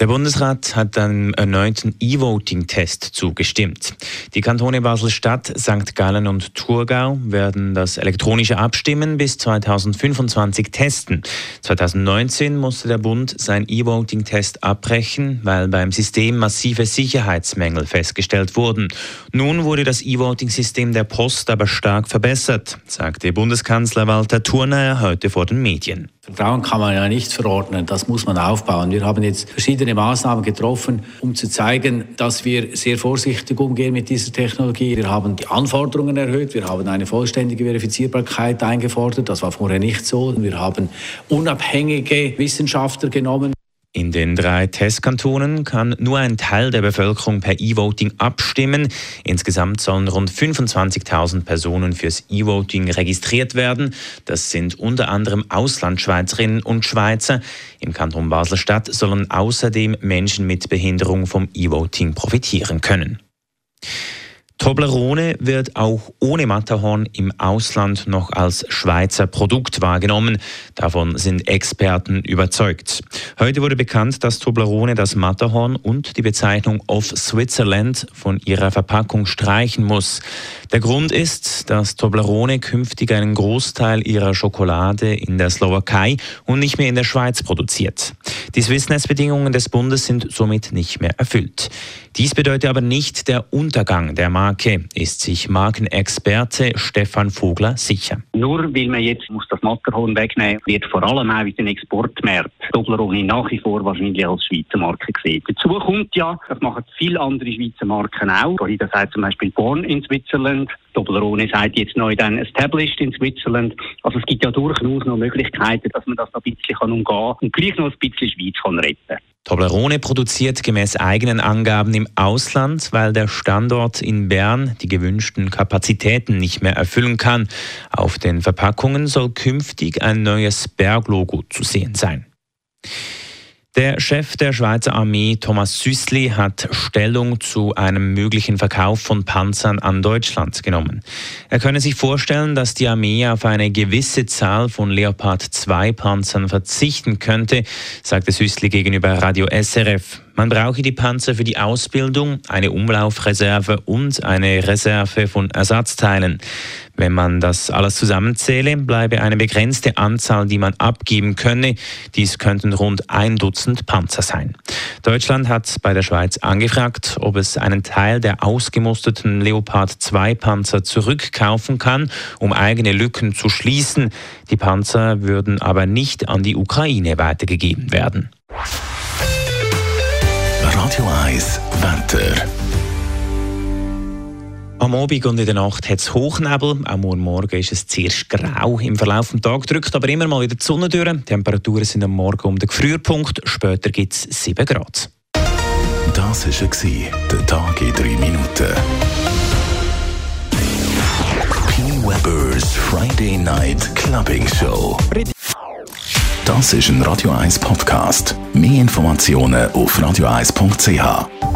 Der Bundesrat hat einem erneuten E-Voting-Test zugestimmt. Die Kantone Basel-Stadt, St. Gallen und Thurgau werden das elektronische Abstimmen bis 2025 testen. 2019 musste der Bund sein E-Voting-Test abbrechen, weil beim System massive Sicherheitsmängel festgestellt wurden. Nun wurde das E-Voting-System der Post aber stark verbessert, sagte Bundeskanzler Walter Thurner heute vor den Medien. Vertrauen kann man ja nicht verordnen, das muss man aufbauen. Wir haben jetzt verschiedene Maßnahmen getroffen, um zu zeigen, dass wir sehr vorsichtig umgehen mit dieser Technologie. Wir haben die Anforderungen erhöht, wir haben eine vollständige Verifizierbarkeit eingefordert, das war vorher nicht so. Wir haben unabhängige Wissenschaftler genommen. In den drei Testkantonen kann nur ein Teil der Bevölkerung per E-Voting abstimmen. Insgesamt sollen rund 25.000 Personen fürs E-Voting registriert werden. Das sind unter anderem Auslandschweizerinnen und Schweizer. Im Kanton Basel-Stadt sollen außerdem Menschen mit Behinderung vom E-Voting profitieren können. Toblerone wird auch ohne Matterhorn im Ausland noch als Schweizer Produkt wahrgenommen. Davon sind Experten überzeugt. Heute wurde bekannt, dass Toblerone das Matterhorn und die Bezeichnung of Switzerland von ihrer Verpackung streichen muss. Der Grund ist, dass Toblerone künftig einen Großteil ihrer Schokolade in der Slowakei und nicht mehr in der Schweiz produziert. Die Swissness-Bedingungen des Bundes sind somit nicht mehr erfüllt. Dies bedeutet aber nicht der Untergang der Marke, ist sich Markenexperte Stefan Vogler sicher. Nur weil man jetzt muss das Matterhorn wegnehmen wird vor allem auch in den Exportmärkten Toblerone nach wie vor wahrscheinlich als Schweizer Marke gesehen. Dazu kommt ja, das machen viele andere Schweizer Marken auch. Das heißt zum Beispiel Born in Switzerland. Toblerone sagt jetzt neu dann Established in Switzerland. Also es gibt ja durchaus noch Möglichkeiten, dass man das noch ein bisschen umgehen kann und gleich noch ein bisschen Schweiz kann retten Toblerone produziert gemäß eigenen Angaben im Ausland, weil der Standort in Bern die gewünschten Kapazitäten nicht mehr erfüllen kann. Auf den Verpackungen soll künftig ein neues Berglogo zu sehen sein. Der Chef der Schweizer Armee, Thomas Süßli, hat Stellung zu einem möglichen Verkauf von Panzern an Deutschland genommen. Er könne sich vorstellen, dass die Armee auf eine gewisse Zahl von Leopard 2 Panzern verzichten könnte, sagte Süßli gegenüber Radio SRF. Man brauche die Panzer für die Ausbildung, eine Umlaufreserve und eine Reserve von Ersatzteilen. Wenn man das alles zusammenzähle, bleibe eine begrenzte Anzahl, die man abgeben könne. Dies könnten rund ein Dutzend Panzer sein. Deutschland hat bei der Schweiz angefragt, ob es einen Teil der ausgemusterten Leopard 2 Panzer zurückkaufen kann, um eigene Lücken zu schließen. Die Panzer würden aber nicht an die Ukraine weitergegeben werden. Radio 1 Wetter. Am Abend und in der Nacht hat es Hochnebel. Auch morgen Morgen ist es zuerst grau. Im Verlauf des Tages drückt aber immer mal wieder die Sonne durch. Die Temperaturen sind am Morgen um den Gefrierpunkt. Später gibt es 7 Grad. Das war der Tag in 3 Minuten. P. Weber's Friday Night Clubbing Show. Das ist ein Radio 1 Podcast. Mehr Informationen auf radio1.ch.